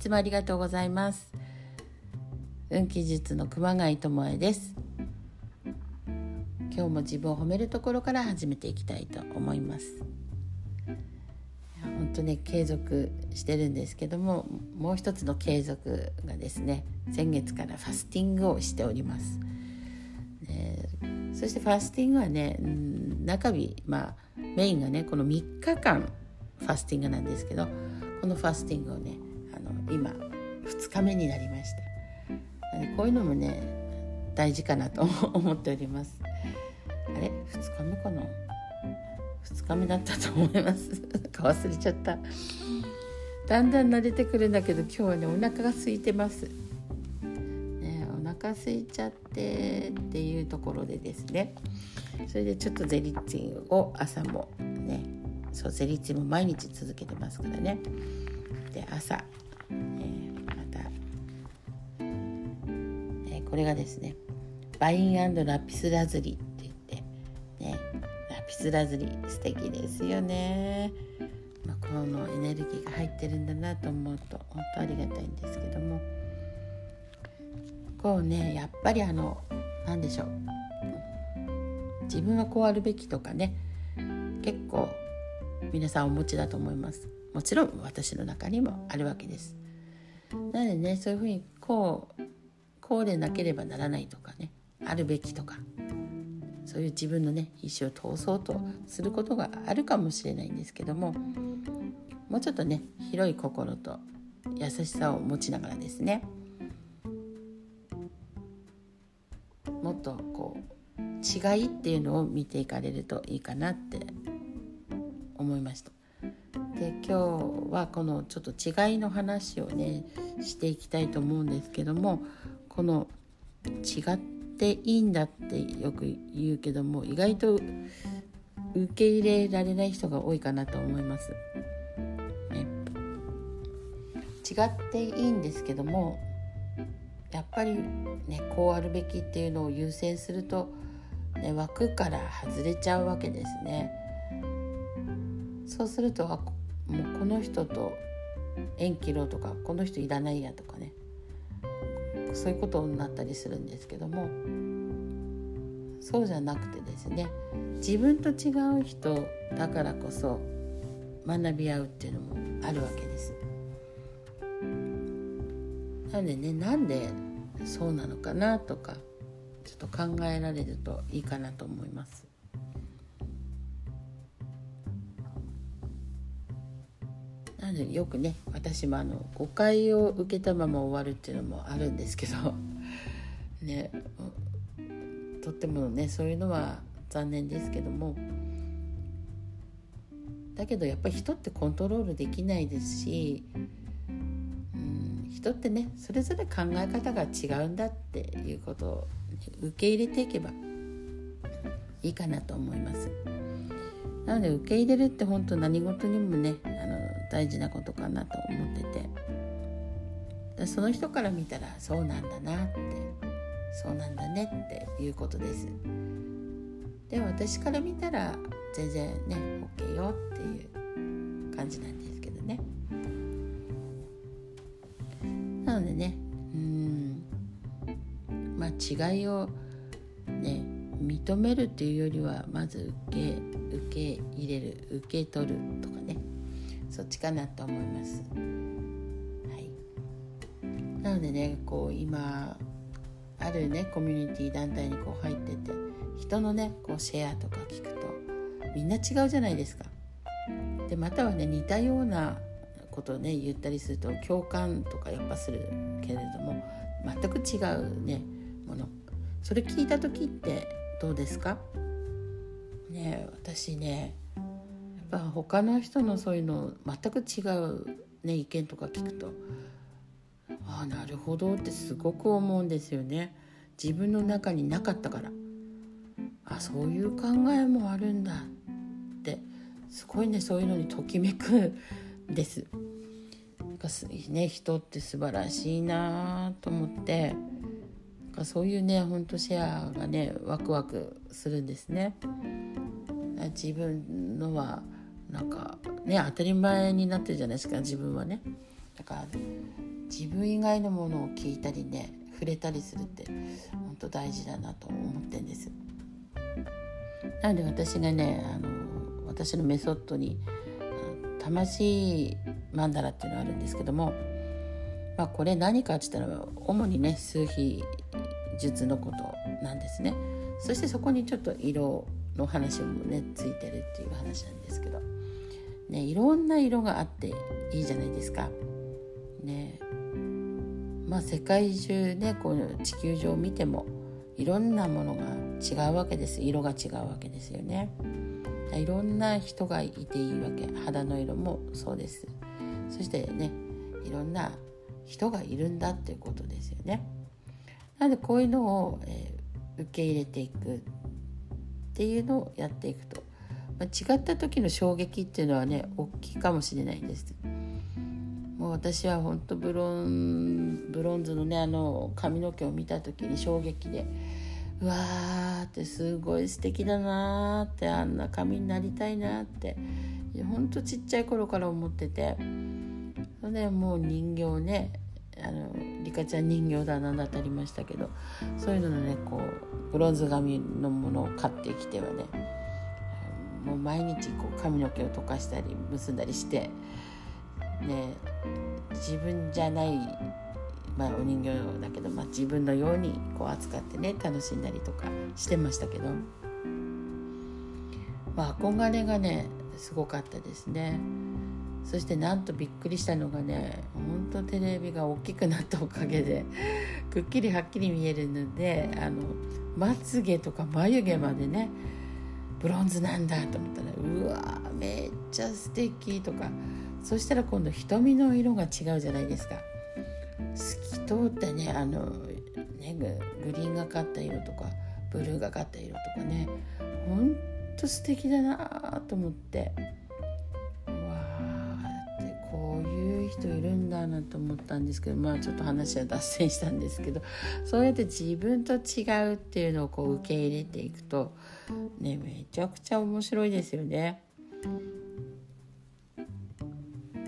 つもありがとうございます。運気術の熊谷智恵です。今日も自分を褒めるところから始めていきたいと思います。本当ね継続してるんですけどももう一つの継続がですね先月からファスティングをしております、そしてファスティングはね中日まあメインがねこの3日間ファスティングなんですけどこのファスティングをね今2日目になりました。こういうのもね大事かなと 思っております。あれ？2日目かな？2日目だったと思います。忘れちゃった。だんだん慣れてくるんだけど今日はねお腹が空いてます。ねお腹空いちゃってっていうところでですね。それでちょっとゼリッツィを朝もねそうゼリッツィも毎日続けてますからね。で朝、これがですねバインラピスラズリって言ってねラピスラズリ素敵ですよね、まあ、このエネルギーが入ってるんだなと思うと本当ありがたいんですけども。こうねやっぱりあの何でしょう。自分はこうあるべきとかね結構皆さんお持ちだと思います。もちろん私の中にもあるわけです。なのでねそういうふうにこうこうでなければならないとかねあるべきとかそういう自分のね意思を通そうとすることがあるかもしれないんですけどももうちょっとね広い心と優しさを持ちながらですねもっとこう違いっていうのを見ていかれるといいかなって思いました。で今日はこのちょっと違いの話をねしていきたいと思うんですけどもこの違っていいんだってよく言うけども意外と受け入れられない人が多いかなと思います。ね、違っていいんですけどもやっぱりねこうあるべきっていうのを優先すると、ね、枠から外れちゃうわけですね。そうするともうこの人と縁切ろうとかこの人いらないやとかねそういうことになったりするんですけどもそうじゃなくてですね自分と違う人だからこそ学び合うっていうのもあるわけです。なのでねなんでそうなのかなとかちょっと考えられるといいかなと思います。なのでよくね私もあの誤解を受けたまま終わるっていうのもあるんですけど ねとってもねそういうのは残念ですけどもだけどやっぱり人ってコントロールできないですし、うん、人ってねそれぞれ考え方が違うんだっていうことを受け入れていけばいいかなと思います。なので受け入れるって本当何事にもねあの大事なことかなと思ってて。その人から見たらそうなんだなってそうなんだねっていうことです。で私から見たら全然ね OK よっていう感じなんですけどね。なのでねうんまあ違いをね認めるっていうよりはまず受け受け入れる受け取るとかね。そっちかなと思います。はい、なのでねこう今あるねコミュニティ団体にこう入ってて人のねこうシェアとか聞くとみんな違うじゃないですか。でまたはね似たようなことをね言ったりすると共感とかやっぱするけれども全く違うねものそれ聞いた時ってどうですか？ね私ねぱ他の人のそういうの全く違う、ね、意見とか聞くと。ああなるほどってすごく思うんですよね。自分の中になかったから。あそういう考えもあるんだって。すごいねそういうのにときめくんです。ね、人って素晴らしいなと思って。かそういうねほんとシェアがねワクワクするんですね。自分のはなんかね当たり前になってるじゃないですか自分はねだから自分以外のものを聞いたりね触れたりするって本当大事だなと思ってんです。なので私がねあの私のメソッドに魂マンダラっていうのがあるんですけども、まあ、これ何かって言ったら主にね数比術のことなんですね。そしてそこにちょっと色の話もねついてるっていう話なんですけど、ね、いろんな色があっていいじゃないですか。ね。まあ、世界中ねこの地球上を見てもいろんなものが違うわけです。色が違うわけですよね。いろんな人がいていいわけ。肌の色もそうです。そしてねいろんな人がいるんだっていうことですよね。なのでこういうのを、えー、受け入れていくっていうのをやっていくと、まあ、違った時の衝撃っていうのはね大きいかもしれないです。もう私は本当ブロンブロンズのねあの髪の毛を見た時に衝撃でうわーってすごい素敵だなーってあんな髪になりたいなってほんとちっちゃい頃から思っててそれでもう人形ねあのリカちゃん人形だなんだってありましたけどそういうののねこうブロンズ髪のものを買ってきてはねもう毎日こう髪の毛を溶かしたり結んだりしてね自分じゃない、まあ、お人形だけど、まあ、自分のようにこう扱ってね楽しんだりとかしてましたけど、まあ、憧れがねすごかったですね。そしてなんとびっくりしたのがね本当テレビが大きくなったおかげでくっきりはっきり見えるのであのまつげとか眉毛までねブロンズなんだと思ったらうわめっちゃ素敵とか。そしたら今度瞳の色が違うじゃないですか。透き通ってねあのねグリーンがかった色とかブルーがかった色とかね。ほんと素敵だなと思って。うわーってこういう人いるんだなと思ったんですけどまあちょっと話は脱線したんですけどそうやって自分と違うっていうのをこう受け入れていくとねめちゃくちゃ面白いですよね。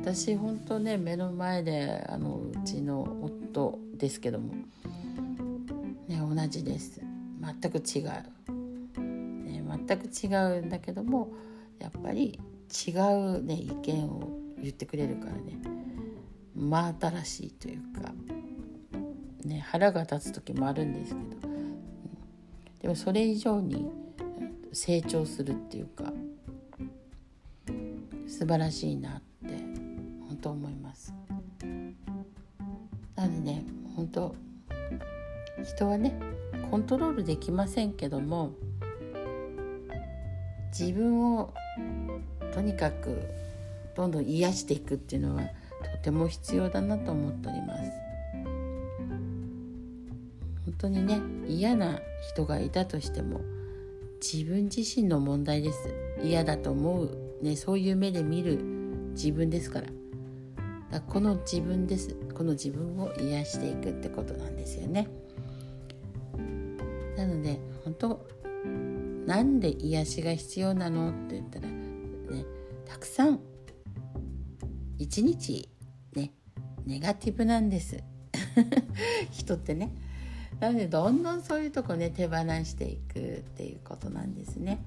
私本当ね目の前であのうちの夫ですけども、ね、同じです。全く違う、ね、全く違うんだけどもやっぱり違う、ね、意見を言ってくれるからね。真新しいというか、ね、腹が立つ時もあるんですけど、でもそれ以上に成長するっていうか素晴らしいなと思います。なのでね本当人はねコントロールできませんけども自分をとにかくどんどん癒していくっていうのはても必要だなと思っております。本当にね嫌な人がいたとしても自分自身の問題です。嫌だと思う、ね、そういう目で見る自分ですから。だこの自分です。この自分を癒していくってことなんですよね。なので本当なんで癒しが必要なの？って言ったらねたくさん一日ネガティブなんです。人ってね。なのでどんどんそういうとこね手放していくっていうことなんですね。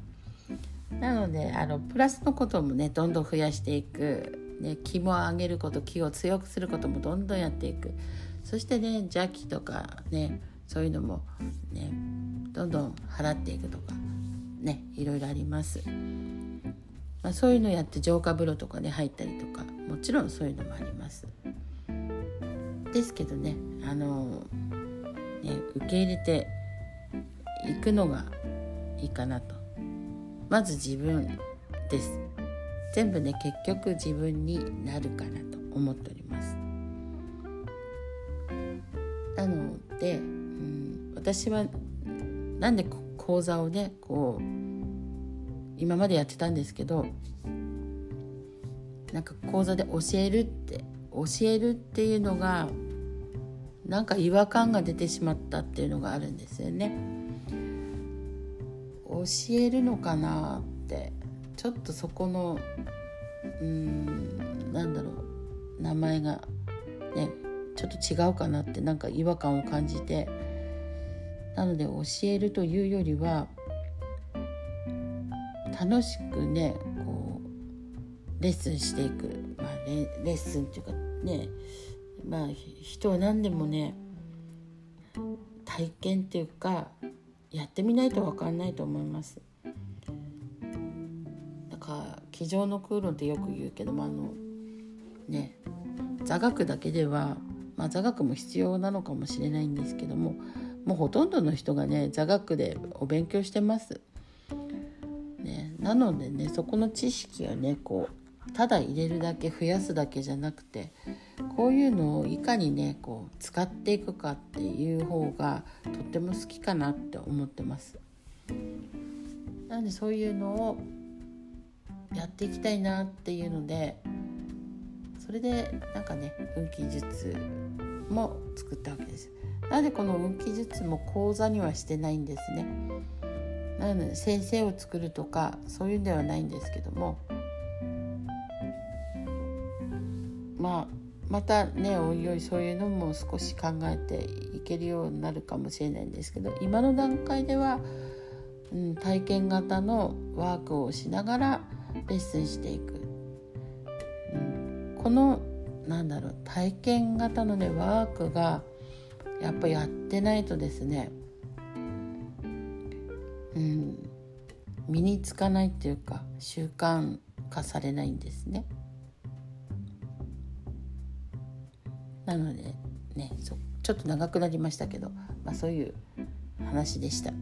なのであのプラスのこともねどんどん増やしていく。ね、気も上げること気を強くすることもどんどんやっていく。そしてね邪気とかねそういうのもねどんどん払っていくとかねいろいろあります、まあ、そういうのやって浄化風呂とかね入ったりとかもちろんそういうのもあります。ですけどね。あのね受け入れていくのがいいかなと。まず自分です。全部ね結局自分になるかなと思っております。なので、うん、私はなんで講座をねこう今までやってたんですけどなんか講座で教えるって教えるっていうのがなんか違和感が出てしまったっていうのがあるんですよね。教えるのかなってちょっとそこのうんなんだろう名前がねちょっと違うかなってなんか違和感を感じてなので教えるというよりは楽しくねこうレッスンしていく、レ、ッスンっていうかねまあ人は何でもね体験っていうかやってみないと分かんないと思います。だから机上の空論ってよく言うけどもあのね座学だけでは、まあ、座学も必要なのかもしれないんですけどももうほとんどの人がね座学でお勉強してます。ね、なのでねそこの知識をねこうただ入れるだけ増やすだけじゃなくてこういうのをいかにねこう使っていくかっていう方がとっても好きかなって思ってます。なのでそういうのをやっていきたいなっていうのでそれでなんかね運気術も作ったわけです。なのでこの運気術も講座にはしてないんですね。なので先生を作るとかそういうんではないんですけどもまあまたねおいおいそういうのも少し考えていけるようになるかもしれないんですけど今の段階では、うん、体験型のワークをしながらレッスンしていく、うん、このなんだろう体験型のねワークがやっぱやってないとですねうん身につかないっていうか習慣化されないんですね。なのでねそちょっと長くなりましたけど、まあ、そういう話でした。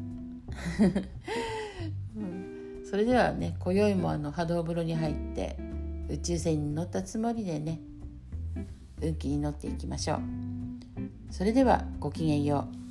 うん、それではね今宵もあの波動風呂に入って宇宙船に乗ったつもりでね運気に乗っていきましょう。それではごきげんよう。